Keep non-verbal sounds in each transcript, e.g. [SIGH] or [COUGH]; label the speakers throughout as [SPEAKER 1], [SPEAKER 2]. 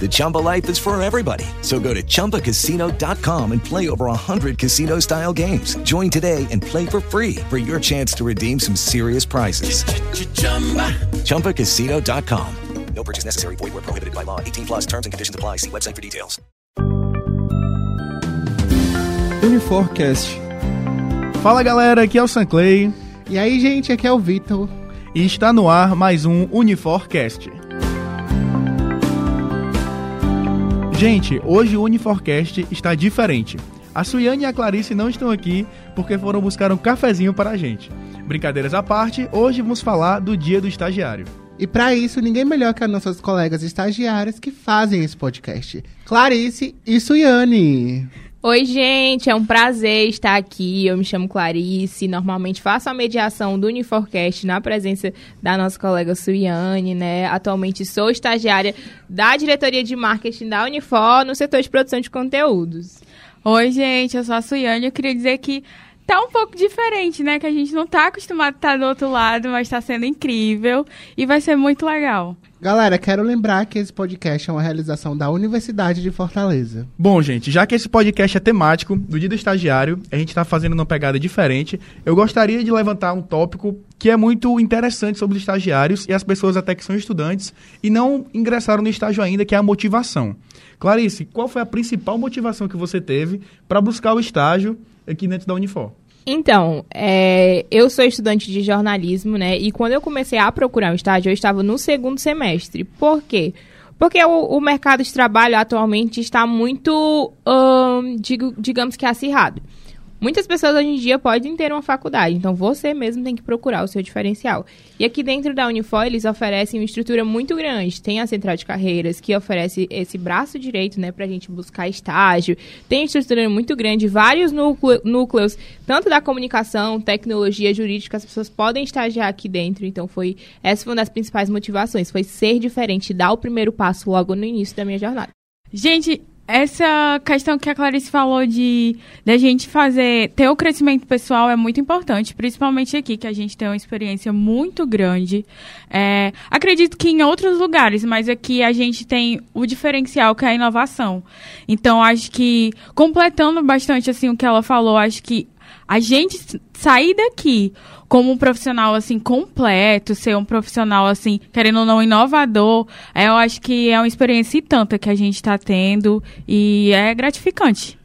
[SPEAKER 1] The Chumba life is for everybody. So go to ChumbaCasino.com and play over 100 casino style games. Join today and play for free for your chance to redeem some serious prizes. ChumbaCasino.com. No purchase necessary. Void where prohibited by law. 18 plus terms and conditions apply. See website for details.
[SPEAKER 2] Uniforcast. Fala galera, aqui é o Sanclay
[SPEAKER 3] E aí, gente, aqui é o Vitor.
[SPEAKER 2] e está no ar mais um Uniforcast. Gente, hoje o Uniforcast está diferente. A Suiane e a Clarice não estão aqui porque foram buscar um cafezinho para a gente. Brincadeiras à parte, hoje vamos falar do Dia do Estagiário.
[SPEAKER 3] E para isso, ninguém melhor que as nossas colegas estagiárias que fazem esse podcast. Clarice e Suiane.
[SPEAKER 4] Oi, gente, é um prazer estar aqui. Eu me chamo Clarice. Normalmente faço a mediação do Uniforcast na presença da nossa colega Suiane, né? Atualmente sou estagiária da diretoria de marketing da Unifor no setor de produção de conteúdos.
[SPEAKER 5] Oi, gente, eu sou a Suiane. Eu queria dizer que tá um pouco diferente, né? Que a gente não tá acostumado a estar do outro lado, mas tá sendo incrível e vai ser muito legal.
[SPEAKER 3] Galera, quero lembrar que esse podcast é uma realização da Universidade de Fortaleza.
[SPEAKER 2] Bom, gente, já que esse podcast é temático do Dia do Estagiário, a gente está fazendo uma pegada diferente. Eu gostaria de levantar um tópico que é muito interessante sobre os estagiários e as pessoas até que são estudantes e não ingressaram no estágio ainda, que é a motivação. Clarice, qual foi a principal motivação que você teve para buscar o estágio aqui dentro da Unifor?
[SPEAKER 4] Então, é, eu sou estudante de jornalismo, né? E quando eu comecei a procurar um estágio, eu estava no segundo semestre. Por quê? Porque o, o mercado de trabalho atualmente está muito, digo, digamos que acirrado. Muitas pessoas hoje em dia podem ter uma faculdade, então você mesmo tem que procurar o seu diferencial. E aqui dentro da Unifor, eles oferecem uma estrutura muito grande. Tem a Central de Carreiras, que oferece esse braço direito, né, pra gente buscar estágio. Tem estrutura muito grande, vários núcleo, núcleos, tanto da comunicação, tecnologia, jurídica, as pessoas podem estagiar aqui dentro. Então, foi essa foi uma das principais motivações, foi ser diferente, dar o primeiro passo logo no início da minha jornada.
[SPEAKER 5] Gente, essa questão que a Clarice falou de da gente fazer ter o crescimento pessoal é muito importante, principalmente aqui que a gente tem uma experiência muito grande. É, acredito que em outros lugares, mas aqui a gente tem o diferencial que é a inovação. Então acho que completando bastante assim o que ela falou, acho que a gente sair daqui como um profissional assim completo, ser um profissional assim, querendo ou não inovador, é, eu acho que é uma experiência e tanta que a gente está tendo e é gratificante.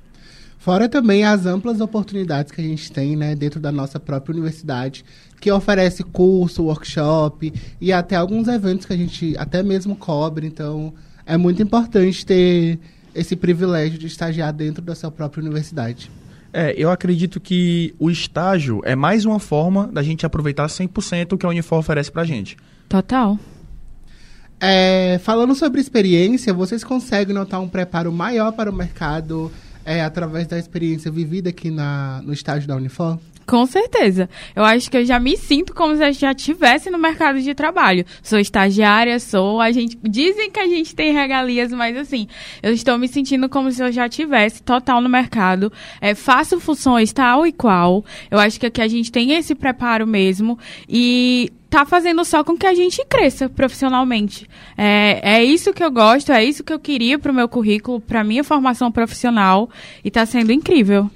[SPEAKER 3] Fora também as amplas oportunidades que a gente tem, né, dentro da nossa própria universidade, que oferece curso, workshop e até alguns eventos que a gente até mesmo cobre. Então, é muito importante ter esse privilégio de estagiar dentro da sua própria universidade.
[SPEAKER 2] É, eu acredito que o estágio é mais uma forma da gente aproveitar 100% o que a Unifor oferece pra gente.
[SPEAKER 5] Total.
[SPEAKER 3] É, falando sobre experiência, vocês conseguem notar um preparo maior para o mercado é, através da experiência vivida aqui na, no estágio da Unifor?
[SPEAKER 5] Com certeza. Eu acho que eu já me sinto como se eu já estivesse no mercado de trabalho. Sou estagiária, sou. A gente dizem que a gente tem regalias, mas assim, eu estou me sentindo como se eu já tivesse total no mercado. É, faço funções tal e qual. Eu acho que aqui a gente tem esse preparo mesmo e tá fazendo só com que a gente cresça profissionalmente. É, é isso que eu gosto, é isso que eu queria pro meu currículo, pra minha formação profissional e tá sendo incrível.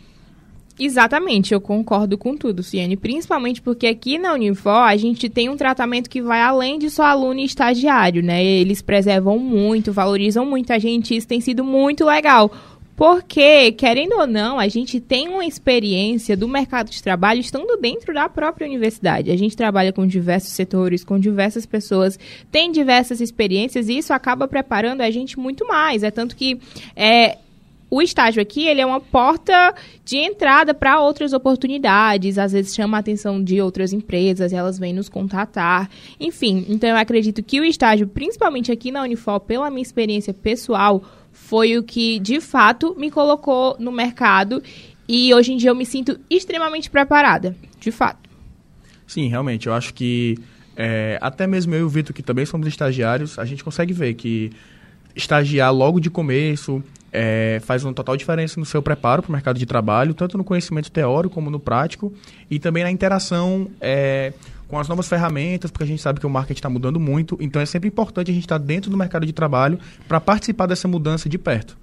[SPEAKER 4] Exatamente, eu concordo com tudo, Ciane. Principalmente porque aqui na Unifor a gente tem um tratamento que vai além de só aluno e estagiário, né? Eles preservam muito, valorizam muito a gente, isso tem sido muito legal. Porque, querendo ou não, a gente tem uma experiência do mercado de trabalho estando dentro da própria universidade. A gente trabalha com diversos setores, com diversas pessoas, tem diversas experiências e isso acaba preparando a gente muito mais. É tanto que é, o estágio aqui ele é uma porta de entrada para outras oportunidades, às vezes chama a atenção de outras empresas, elas vêm nos contatar, enfim. Então eu acredito que o estágio, principalmente aqui na Unifor, pela minha experiência pessoal, foi o que de fato me colocou no mercado e hoje em dia eu me sinto extremamente preparada, de fato.
[SPEAKER 2] Sim, realmente, eu acho que é, até mesmo eu e o Vitor, que também somos estagiários, a gente consegue ver que estagiar logo de começo, é, faz uma total diferença no seu preparo para o mercado de trabalho, tanto no conhecimento teórico como no prático, e também na interação é, com as novas ferramentas, porque a gente sabe que o marketing está mudando muito, então é sempre importante a gente estar tá dentro do mercado de trabalho para participar dessa mudança de perto.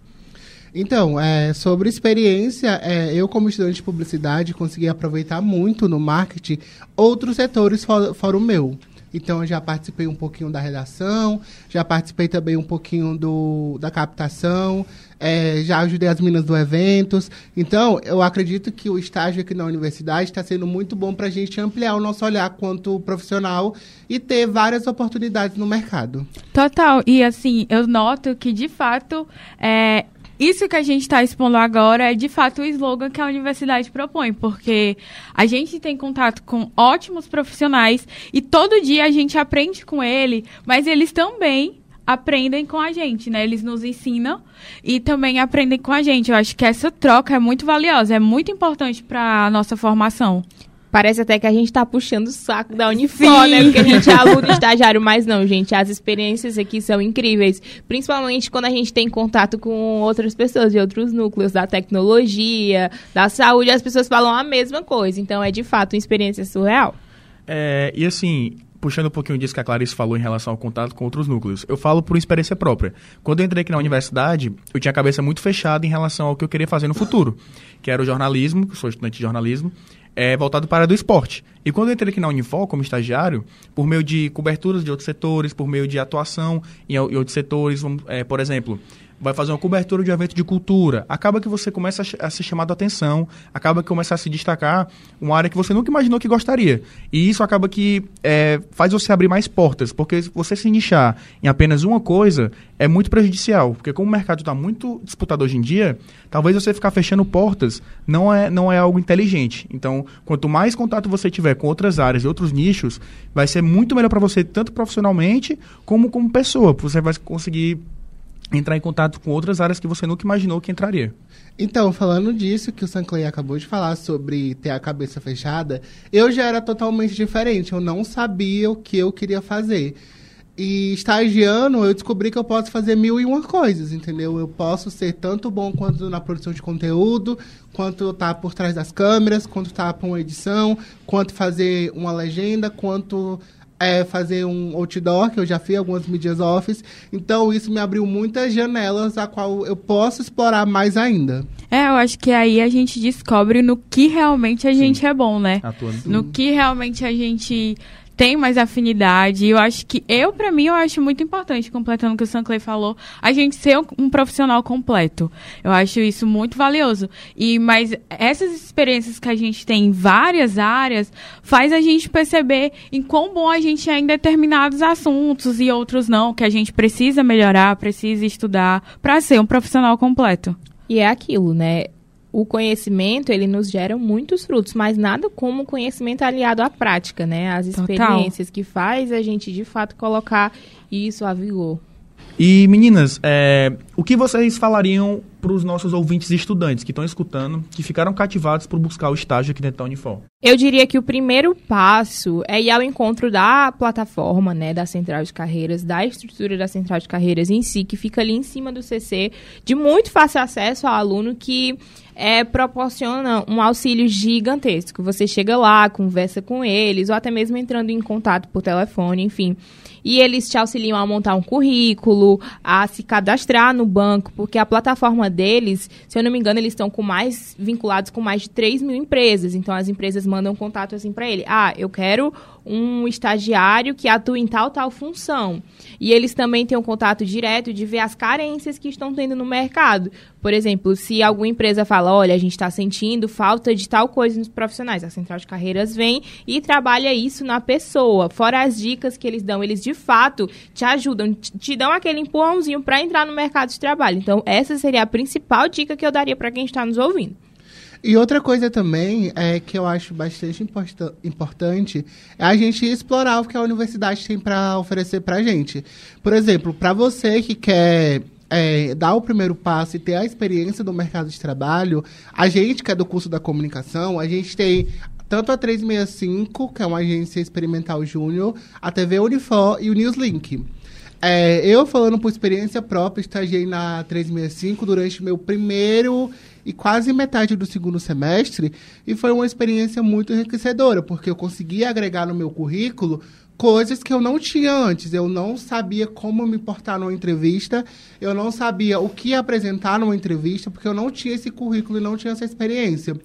[SPEAKER 3] Então, é, sobre experiência, é, eu como estudante de publicidade consegui aproveitar muito no marketing outros setores fora, fora o meu. Então, eu já participei um pouquinho da redação, já participei também um pouquinho do, da captação, é, já ajudei as meninas do eventos. Então, eu acredito que o estágio aqui na universidade está sendo muito bom para a gente ampliar o nosso olhar quanto profissional e ter várias oportunidades no mercado.
[SPEAKER 5] Total. E, assim, eu noto que, de fato, é, isso que a gente está expondo agora é de fato o slogan que a universidade propõe, porque a gente tem contato com ótimos profissionais e todo dia a gente aprende com ele, mas eles também aprendem com a gente, né? Eles nos ensinam e também aprendem com a gente. Eu acho que essa troca é muito valiosa, é muito importante para a nossa formação.
[SPEAKER 4] Parece até que a gente tá puxando o saco da Unifor, né? Porque a gente é aluno estagiário, mas não, gente. As experiências aqui são incríveis. Principalmente quando a gente tem contato com outras pessoas de outros núcleos, da tecnologia, da saúde, as pessoas falam a mesma coisa. Então é de fato uma experiência surreal.
[SPEAKER 2] É, e assim, puxando um pouquinho disso que a Clarice falou em relação ao contato com outros núcleos. Eu falo por experiência própria. Quando eu entrei aqui na universidade, eu tinha a cabeça muito fechada em relação ao que eu queria fazer no futuro, que era o jornalismo, que eu sou estudante de jornalismo, é, voltado para a do esporte. E quando eu entrei aqui na Unifor como estagiário, por meio de coberturas de outros setores, por meio de atuação em, em outros setores, é, por exemplo, vai fazer uma cobertura de um evento de cultura, acaba que você começa a, ser chamado a atenção, acaba que começa a se destacar uma área que você nunca imaginou que gostaria. E isso acaba que é, faz você abrir mais portas, porque você se nichar em apenas uma coisa é muito prejudicial, porque como o mercado está muito disputado hoje em dia, talvez você ficar fechando portas não é, não é algo inteligente. Então, quanto mais contato você tiver com outras áreas e outros nichos, vai ser muito melhor para você, tanto profissionalmente como como pessoa. Você vai conseguir entrar em contato com outras áreas que você nunca imaginou que entraria.
[SPEAKER 3] Então, falando disso que o Sanclay acabou de falar sobre ter a cabeça fechada, eu já era totalmente diferente. Eu não sabia o que eu queria fazer. E estagiando, eu descobri que eu posso fazer mil e uma coisas, entendeu? Eu posso ser tanto bom quanto na produção de conteúdo, quanto tá por trás das câmeras, quanto tá para uma edição, quanto fazer uma legenda, quanto é, fazer um outdoor, que eu já fiz algumas mídias office. Então, isso me abriu muitas janelas a qual eu posso explorar mais ainda.
[SPEAKER 5] É, eu acho que aí a gente descobre no que realmente a Sim. gente é bom, né? Atuando. No que realmente a gente tem mais afinidade. Eu acho que eu, para mim, eu acho muito importante, completando o que o Sanclay falou, a gente ser um profissional completo. Eu acho isso muito valioso. E mas essas experiências que a gente tem em várias áreas faz a gente perceber em quão bom a gente é em determinados assuntos e outros não, que a gente precisa melhorar, precisa estudar para ser um profissional completo.
[SPEAKER 4] E é aquilo, né? O conhecimento ele nos gera muitos frutos, mas nada como o conhecimento aliado à prática, né? As experiências Total. que faz a gente de fato colocar isso a vigor.
[SPEAKER 2] E meninas, é, o que vocês falariam para os nossos ouvintes estudantes que estão escutando, que ficaram cativados por buscar o estágio aqui dentro da Unifor?
[SPEAKER 4] Eu diria que o primeiro passo é ir ao encontro da plataforma, né, da Central de Carreiras, da estrutura da Central de Carreiras em si, que fica ali em cima do CC, de muito fácil acesso ao aluno que é, proporciona um auxílio gigantesco. Você chega lá, conversa com eles, ou até mesmo entrando em contato por telefone, enfim e eles te auxiliam a montar um currículo, a se cadastrar no banco, porque a plataforma deles, se eu não me engano, eles estão com mais vinculados com mais de 3 mil empresas. Então as empresas mandam contato assim para ele. Ah, eu quero um estagiário que atua em tal, tal função. E eles também têm um contato direto de ver as carências que estão tendo no mercado. Por exemplo, se alguma empresa fala, olha, a gente está sentindo falta de tal coisa nos profissionais, a Central de Carreiras vem e trabalha isso na pessoa. Fora as dicas que eles dão, eles de fato te ajudam, te dão aquele empurrãozinho para entrar no mercado de trabalho. Então, essa seria a principal dica que eu daria para quem está nos ouvindo.
[SPEAKER 3] E outra coisa também é que eu acho bastante importa importante é a gente explorar o que a universidade tem para oferecer para a gente. Por exemplo, para você que quer é, dar o primeiro passo e ter a experiência do mercado de trabalho, a gente que é do curso da comunicação, a gente tem tanto a 365, que é uma agência experimental júnior, a TV Unifor e o Newslink. É, eu, falando por experiência própria, estagiei na 365 durante meu primeiro e quase metade do segundo semestre, e foi uma experiência muito enriquecedora, porque eu consegui agregar no meu currículo coisas que eu não tinha antes. Eu não sabia como me portar numa entrevista, eu não sabia o que apresentar numa entrevista, porque eu não tinha esse currículo e não tinha essa experiência.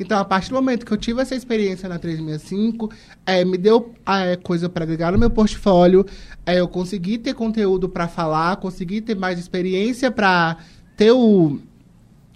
[SPEAKER 3] Então, a partir do momento que eu tive essa experiência na 365, é, me deu é, coisa para agregar no meu portfólio, é, eu consegui ter conteúdo para falar, consegui ter mais experiência para ter o,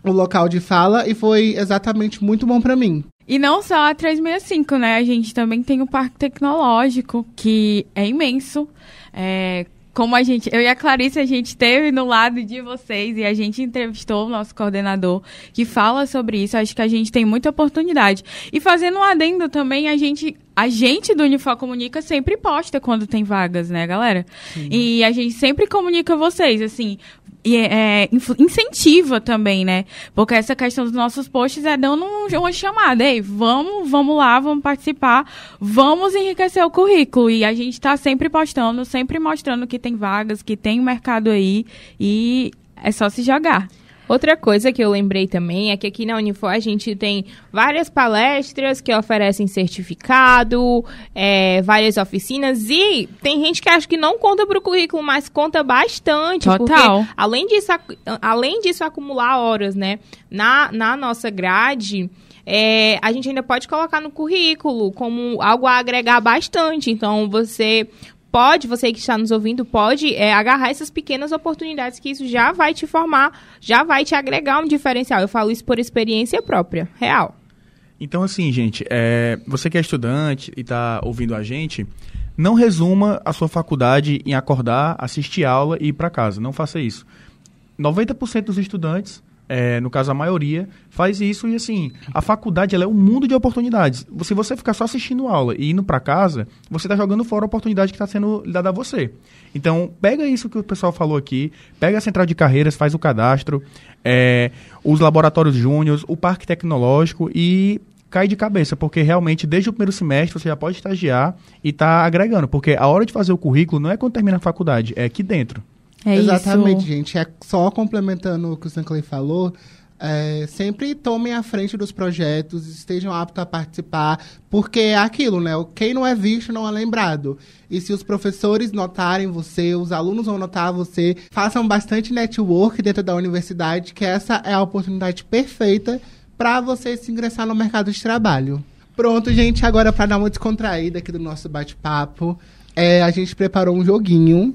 [SPEAKER 3] o local de fala e foi exatamente muito bom para mim.
[SPEAKER 5] E não só a 365, né? A gente também tem o Parque Tecnológico, que é imenso. É, como a gente, eu e a Clarice, a gente esteve no lado de vocês e a gente entrevistou o nosso coordenador que fala sobre isso. Acho que a gente tem muita oportunidade. E fazendo um adendo também, a gente, a gente do Unifor Comunica sempre posta quando tem vagas, né, galera? Sim. E a gente sempre comunica vocês, assim, e é, é incentiva também, né? Porque essa questão dos nossos posts é dando uma chamada. Ei, vamos, vamos lá, vamos participar, vamos enriquecer o currículo. E a gente está sempre postando, sempre mostrando que tem vagas, que tem mercado aí. E é só se jogar.
[SPEAKER 4] Outra coisa que eu lembrei também é que aqui na Unifor a gente tem várias palestras que oferecem certificado, é, várias oficinas e tem gente que acha que não conta para o currículo, mas conta bastante.
[SPEAKER 5] Total.
[SPEAKER 4] Porque, além disso, além disso acumular horas, né, na, na nossa grade, é, a gente ainda pode colocar no currículo como algo a agregar bastante. Então, você pode, você que está nos ouvindo, pode é, agarrar essas pequenas oportunidades que isso já vai te formar, já vai te agregar um diferencial. Eu falo isso por experiência própria, real.
[SPEAKER 2] Então, assim, gente, é, você que é estudante e está ouvindo a gente, não resuma a sua faculdade em acordar, assistir aula e ir para casa. Não faça isso. 90% dos estudantes é, no caso a maioria, faz isso e assim, a faculdade ela é um mundo de oportunidades. Se você ficar só assistindo aula e indo para casa, você está jogando fora a oportunidade que está sendo dada a você. Então, pega isso que o pessoal falou aqui, pega a central de carreiras, faz o cadastro, é, os laboratórios júniores, o parque tecnológico e cai de cabeça, porque realmente desde o primeiro semestre você já pode estagiar e está agregando, porque a hora de fazer o currículo não é quando termina a faculdade, é aqui dentro.
[SPEAKER 3] É Exatamente, isso. gente. É só complementando o que o Sanclay falou. É, sempre tomem a frente dos projetos, estejam aptos a participar, porque é aquilo, né? Quem não é visto não é lembrado. E se os professores notarem você, os alunos vão notar você, façam bastante network dentro da universidade, que essa é a oportunidade perfeita para você se ingressar no mercado de trabalho. Pronto, gente, agora para dar uma descontraída aqui do nosso bate-papo, é, a gente preparou um joguinho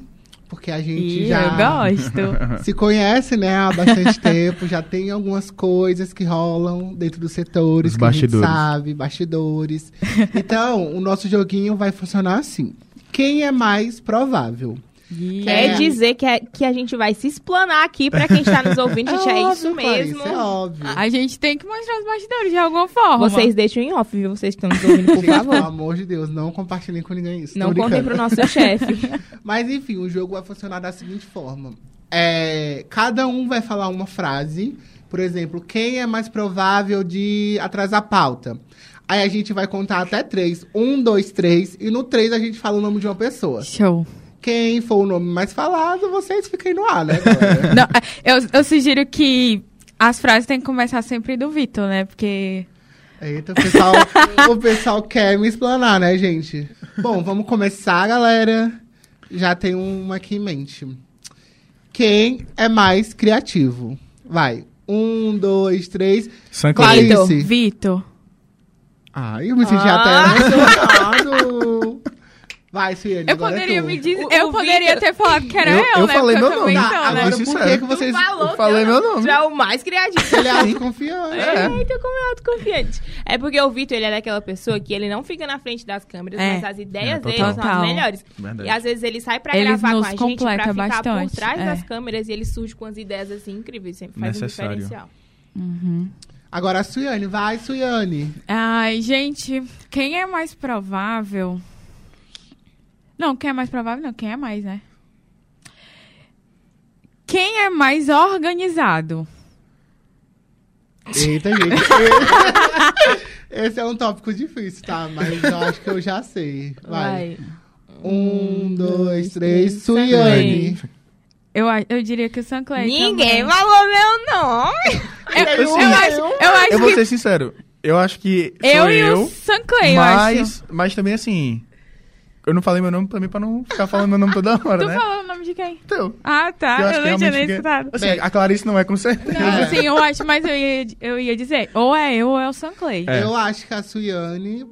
[SPEAKER 3] porque a gente
[SPEAKER 5] Ih,
[SPEAKER 3] já
[SPEAKER 5] eu gosto. [LAUGHS]
[SPEAKER 3] se conhece, né, há bastante tempo, já tem algumas coisas que rolam dentro dos setores Os que bastidores. a gente sabe, bastidores. Então, o nosso joguinho vai funcionar assim. Quem é mais provável?
[SPEAKER 4] Quer é. dizer que, é, que a gente vai se explanar aqui para quem está nos ouvindo, [LAUGHS] gente. É,
[SPEAKER 3] é
[SPEAKER 4] isso mesmo.
[SPEAKER 3] Clarice, é óbvio.
[SPEAKER 5] A gente tem que mostrar os bastidores de alguma forma.
[SPEAKER 4] Vocês deixam em off, viu? Vocês estão nos ouvindo, por [LAUGHS]
[SPEAKER 3] gente,
[SPEAKER 4] favor.
[SPEAKER 3] Pelo amor de Deus, não compartilhem com ninguém isso.
[SPEAKER 4] Não contem pro nosso chefe. [LAUGHS]
[SPEAKER 3] Mas enfim, o jogo vai funcionar da seguinte forma. É, cada um vai falar uma frase. Por exemplo, quem é mais provável de atrasar a pauta? Aí a gente vai contar até três. Um, dois, três. E no três a gente fala o nome de uma pessoa.
[SPEAKER 5] Show.
[SPEAKER 3] Quem for o nome mais falado, vocês fiquem no ar, né? [LAUGHS]
[SPEAKER 5] Não, eu, eu sugiro que as frases têm que começar sempre do Vitor, né? Porque.
[SPEAKER 3] Eita, o pessoal, o pessoal quer me explanar, né, gente? Bom, vamos começar, galera. Já tem uma aqui em mente. Quem é mais criativo? Vai. Um, dois, três.
[SPEAKER 5] Vitor. Vitor.
[SPEAKER 3] Ah, eu me senti ah. até emocionado. Vai, Suiane,
[SPEAKER 5] Eu
[SPEAKER 3] agora é
[SPEAKER 5] poderia
[SPEAKER 3] tu.
[SPEAKER 5] me dizer.
[SPEAKER 4] O-
[SPEAKER 5] eu
[SPEAKER 4] o
[SPEAKER 5] poderia
[SPEAKER 4] Vitor-
[SPEAKER 5] ter falado que era
[SPEAKER 2] Eu-
[SPEAKER 5] eu,
[SPEAKER 2] eu
[SPEAKER 5] né?
[SPEAKER 2] falei meu
[SPEAKER 5] eu
[SPEAKER 2] nome.
[SPEAKER 3] Tá,
[SPEAKER 5] não, né?
[SPEAKER 3] agora por que vocês...
[SPEAKER 4] Falou
[SPEAKER 2] Eu falei meu nome.
[SPEAKER 4] Tu é o mais criativo.
[SPEAKER 3] Ele é [LAUGHS] autoconfiante.
[SPEAKER 2] É.
[SPEAKER 4] Eita, como é autoconfiante. É porque o Vitor, ele é daquela pessoa que ele não fica na frente das câmeras,
[SPEAKER 5] É.
[SPEAKER 4] mas as ideias
[SPEAKER 2] É,
[SPEAKER 4] dele são as melhores.
[SPEAKER 2] Verdade.
[SPEAKER 4] E às vezes ele sai pra
[SPEAKER 5] Eles
[SPEAKER 4] gravar com a gente pra ficar
[SPEAKER 5] bastante,
[SPEAKER 4] por trás
[SPEAKER 5] é.
[SPEAKER 4] das câmeras e ele surge com as ideias assim incríveis, sempre faz
[SPEAKER 2] Necessário.
[SPEAKER 4] um diferencial.
[SPEAKER 3] Agora a Suiane. Vai, Suiane.
[SPEAKER 5] Ai, gente, quem é mais provável? Não, quem é mais provável não, quem é mais, né? Quem é mais organizado?
[SPEAKER 3] Eita, gente. [LAUGHS] Esse é um tópico difícil, tá? Mas eu acho que eu já sei. Vai. Um, dois, três. Suiane.
[SPEAKER 5] Eu, eu diria que o Sancler
[SPEAKER 4] Ninguém falou meu nome.
[SPEAKER 5] Eu, eu,
[SPEAKER 2] Eu-
[SPEAKER 5] acho, eu acho
[SPEAKER 2] Eu vou
[SPEAKER 5] que
[SPEAKER 2] ser sincero. Eu acho que sou
[SPEAKER 5] eu e o Sancler, eu acho.
[SPEAKER 2] mas, mas também assim... Eu não falei meu nome também pra não ficar falando meu nome toda [LAUGHS] hora,
[SPEAKER 5] Tu
[SPEAKER 2] né?
[SPEAKER 5] falou o nome de quem?
[SPEAKER 2] Então,
[SPEAKER 5] Ah, tá.
[SPEAKER 2] eu
[SPEAKER 5] Eu, não tinha nem escutado.
[SPEAKER 2] Assim, a Clarice não é com certeza.
[SPEAKER 5] Não,
[SPEAKER 3] É. [LAUGHS]
[SPEAKER 5] sim, eu acho, mas eu ia, eu ia dizer, ou é eu ou é o Sancler.
[SPEAKER 2] É.
[SPEAKER 3] Eu acho que a Suiane,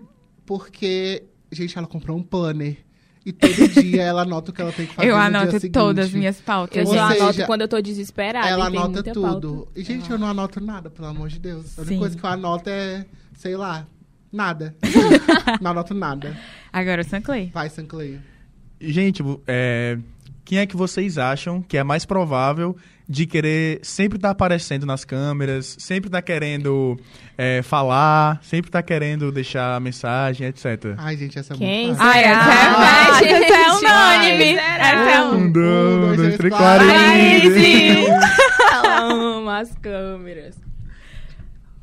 [SPEAKER 3] porque, gente, ela comprou um planner. E todo dia ela anota o que ela tem que fazer. [LAUGHS]
[SPEAKER 5] Eu
[SPEAKER 3] no dia
[SPEAKER 5] anoto todas as minhas pautas.
[SPEAKER 4] Eu
[SPEAKER 3] Ou
[SPEAKER 4] só
[SPEAKER 3] seja,
[SPEAKER 4] anoto quando eu tô desesperada.
[SPEAKER 3] Ela anota tudo.
[SPEAKER 4] pauta.
[SPEAKER 3] E, gente, eu não anoto nada, pelo amor de Deus. A única
[SPEAKER 5] Sim.
[SPEAKER 3] coisa que eu anoto é, sei lá, nada. [LAUGHS] não anoto nada.
[SPEAKER 5] Agora o Sancler.
[SPEAKER 3] Vai, Sancleio.
[SPEAKER 2] Gente, é, quem é que vocês acham que é mais provável de querer sempre estar aparecendo nas câmeras, sempre estar querendo é, falar, sempre estar querendo deixar mensagem, etc.
[SPEAKER 3] Ai, gente, essa é
[SPEAKER 4] Quem
[SPEAKER 3] muito fácil.
[SPEAKER 5] Ai, essa
[SPEAKER 4] Ah,
[SPEAKER 5] é, [LAUGHS] essa é
[SPEAKER 4] gente,
[SPEAKER 5] unânime. Essa é um...
[SPEAKER 2] Um, dois, três,
[SPEAKER 3] Clarice.
[SPEAKER 2] Clarice!
[SPEAKER 4] Ela ama as câmeras.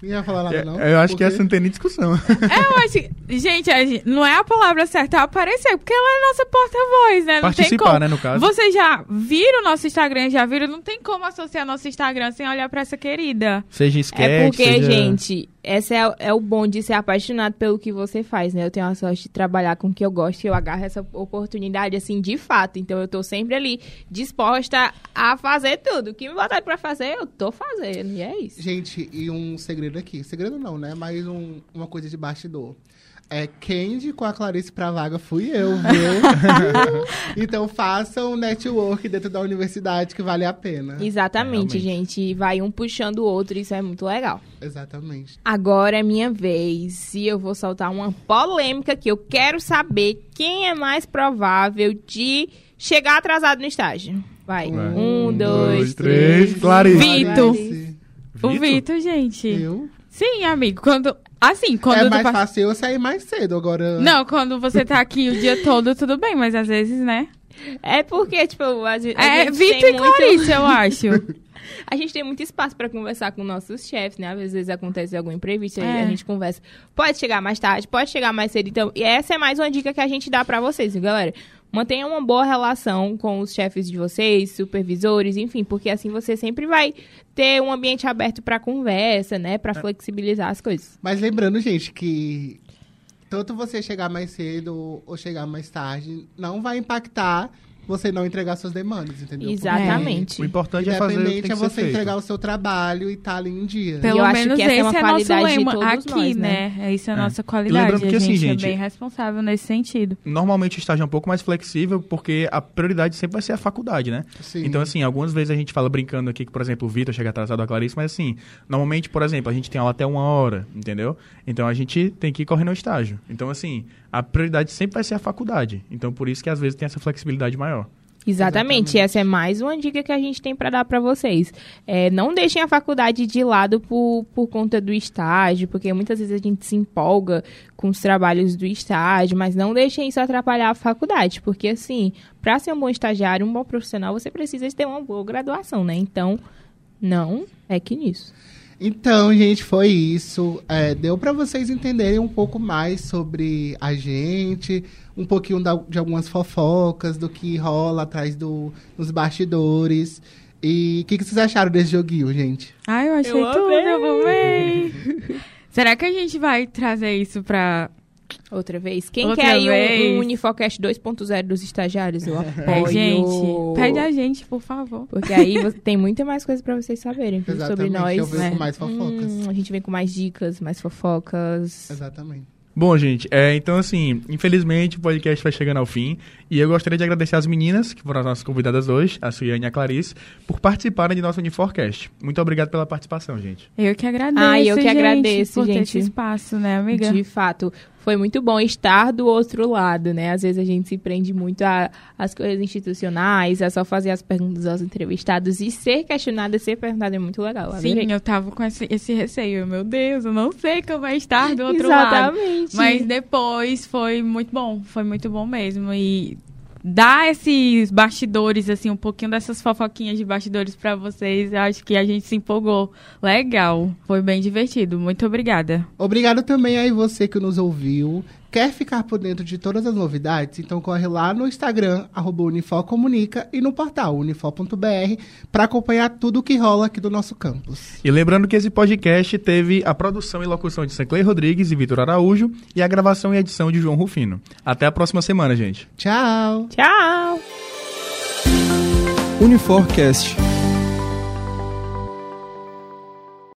[SPEAKER 3] Ninguém vai falar nada, não?
[SPEAKER 2] Eu acho que
[SPEAKER 3] Porque-
[SPEAKER 2] essa não tem nem discussão.
[SPEAKER 5] É, eu acho... Gente, a gente- não é a palavra certa, é aparecer, porque ela é nossa porta-voz, né? Não tem
[SPEAKER 2] Participar,
[SPEAKER 5] como.
[SPEAKER 2] né, no caso.
[SPEAKER 5] Vocês já viram o nosso Instagram, já viram? Não tem como associar nosso Instagram sem olhar pra essa querida.
[SPEAKER 2] Seja sketch,
[SPEAKER 4] É porque,
[SPEAKER 2] seja...
[SPEAKER 4] gente, esse é, é o bom de ser apaixonado pelo que você faz, né? Eu tenho a sorte de trabalhar com o que eu gosto e eu agarro essa oportunidade, assim, de fato. Então, eu tô sempre ali disposta a fazer tudo. O que me botar pra fazer, eu tô fazendo. E é isso.
[SPEAKER 3] Gente, e um segredo aqui. Segredo não, né? Mas um- uma coisa de bastidor. É, quem indicou a Clarice pra vaga fui eu, viu? [LAUGHS] então façam um network dentro da universidade que vale a pena.
[SPEAKER 4] Exatamente,
[SPEAKER 2] É, realmente.
[SPEAKER 4] gente. Vai um puxando o outro, isso é muito legal.
[SPEAKER 3] Exatamente.
[SPEAKER 4] Agora é minha vez e eu vou soltar uma polêmica que eu quero saber quem é mais provável de chegar atrasado no estágio. Vai.
[SPEAKER 2] Vai.
[SPEAKER 4] Um, dois, três.
[SPEAKER 2] Clarice.
[SPEAKER 5] Vitor.
[SPEAKER 3] Clarice.
[SPEAKER 5] O Vitor, gente.
[SPEAKER 3] Eu?
[SPEAKER 5] Sim, amigo. Quando... Assim, quando...
[SPEAKER 3] é mais
[SPEAKER 5] pa-
[SPEAKER 3] fácil eu sair mais cedo, agora...
[SPEAKER 5] Não, quando você tá aqui o dia todo, tudo bem, mas às vezes, né?
[SPEAKER 4] É porque, tipo, a, gente-
[SPEAKER 5] É Vitor
[SPEAKER 4] tem
[SPEAKER 5] e
[SPEAKER 4] muito...
[SPEAKER 5] Clarice, eu acho. [LAUGHS]
[SPEAKER 4] A gente tem muito espaço pra conversar com nossos chefes, né? Às vezes acontece algum imprevisto,
[SPEAKER 5] É.
[SPEAKER 4] a gente conversa. Pode chegar mais tarde, pode chegar mais cedo. Então, e essa é mais uma dica que a gente dá pra vocês, viu, galera? Mantenha uma boa relação com os chefes de vocês, supervisores, enfim, porque assim você sempre vai ter um ambiente aberto pra conversa, né? Pra flexibilizar as coisas.
[SPEAKER 3] Mas lembrando, gente, que tanto você chegar mais cedo ou chegar mais tarde não vai impactar você não entregar suas demandas, entendeu?
[SPEAKER 4] Exatamente.
[SPEAKER 2] O importante é fazer o que tem que
[SPEAKER 3] é
[SPEAKER 2] ser
[SPEAKER 3] você
[SPEAKER 2] feito.
[SPEAKER 3] entregar o seu trabalho e estar ali em dia.
[SPEAKER 5] Pelo
[SPEAKER 4] eu acho
[SPEAKER 5] menos
[SPEAKER 4] que essa é
[SPEAKER 5] esse
[SPEAKER 4] uma
[SPEAKER 5] é, nosso
[SPEAKER 4] qualidade de
[SPEAKER 5] lema
[SPEAKER 4] todos
[SPEAKER 5] aqui,
[SPEAKER 4] nós,
[SPEAKER 5] né? É Isso é a
[SPEAKER 2] É.
[SPEAKER 5] nossa qualidade.
[SPEAKER 2] lembrando que,
[SPEAKER 5] a
[SPEAKER 2] assim,
[SPEAKER 5] gente,
[SPEAKER 2] gente,
[SPEAKER 5] é bem responsável nesse sentido.
[SPEAKER 2] Normalmente o estágio é um pouco mais flexível, porque a prioridade sempre vai ser a faculdade, né?
[SPEAKER 3] Sim.
[SPEAKER 2] Então, assim, algumas vezes a gente fala brincando aqui que, por exemplo, o Vitor chega atrasado a Clarice, mas assim, normalmente, por exemplo, a gente tem aula até uma hora, entendeu? Então a gente tem que ir correndo ao estágio. Então, assim, a prioridade sempre vai ser a faculdade. Então, por isso que às vezes tem essa flexibilidade maior.
[SPEAKER 4] Exatamente.
[SPEAKER 3] Exatamente.
[SPEAKER 4] Essa é mais uma dica que a gente tem para dar para vocês. É, não deixem a faculdade de lado por, por conta do estágio, porque muitas vezes a gente se empolga com os trabalhos do estágio, mas não deixem isso atrapalhar a faculdade, porque assim, para ser um bom estagiário, um bom profissional, você precisa de ter uma boa graduação, né? Então, não é que nisso.
[SPEAKER 3] Então, gente, foi isso. É, deu para vocês entenderem um pouco mais sobre a gente, um pouquinho da- de algumas fofocas, do que rola atrás do, dos bastidores. E o que, que vocês acharam desse joguinho, gente?
[SPEAKER 5] Ai, eu achei
[SPEAKER 4] Eu
[SPEAKER 5] tudo,
[SPEAKER 4] amei.
[SPEAKER 5] eu amei. [LAUGHS] Será que a gente vai trazer isso pra...
[SPEAKER 4] Outra vez. Quem
[SPEAKER 5] Outra
[SPEAKER 4] quer aí um,
[SPEAKER 5] vez.
[SPEAKER 4] um Unifocast 2.0 dos estagiários? Eu [LAUGHS] apoio.
[SPEAKER 5] É, gente, pede a gente, por favor.
[SPEAKER 4] Porque aí você- tem muita mais coisa pra vocês saberem [LAUGHS] sobre nós.
[SPEAKER 3] eu venho
[SPEAKER 4] né?
[SPEAKER 3] com mais fofocas.
[SPEAKER 4] Hum, a gente vem com mais dicas, mais fofocas.
[SPEAKER 3] Exatamente.
[SPEAKER 2] Bom, gente, é, então assim, infelizmente o podcast vai chegando ao fim e eu gostaria de agradecer as meninas, que foram as nossas convidadas hoje, a Suiane e a Clarice, por participarem de nosso Uniforcast. Muito obrigado pela participação, gente.
[SPEAKER 5] Eu que agradeço,
[SPEAKER 4] Ah, eu que
[SPEAKER 5] gente,
[SPEAKER 4] agradeço,
[SPEAKER 5] por ter
[SPEAKER 4] gente.
[SPEAKER 5] esse espaço, né, amiga?
[SPEAKER 4] De fato, foi muito bom estar do outro lado, né? Às vezes a gente se prende muito às coisas institucionais, a só fazer as perguntas aos entrevistados e ser questionada, ser perguntada é muito legal.
[SPEAKER 5] Sim,
[SPEAKER 4] adorei.
[SPEAKER 5] eu tava com esse, esse receio. Meu Deus, eu não sei como vai estar do outro lado.
[SPEAKER 4] Exatamente.
[SPEAKER 5] Mas depois foi muito bom, foi muito bom mesmo. E dar esses bastidores, assim, um pouquinho dessas fofoquinhas de bastidores pra vocês, eu acho que a gente se empolgou. Legal, foi bem divertido. Muito obrigada.
[SPEAKER 3] Obrigado também aí você que nos ouviu. Quer ficar por dentro de todas as novidades? Então corre lá no Instagram, arroba Unifor Comunica, e no portal unifor.br para acompanhar tudo o que rola aqui do nosso campus.
[SPEAKER 2] E lembrando que esse podcast teve a produção e locução de Sanclay Rodrigues e Vitor Araújo e a gravação e edição de João Rufino. Até a próxima semana, gente.
[SPEAKER 3] Tchau!
[SPEAKER 4] Tchau!
[SPEAKER 6] Uniforcast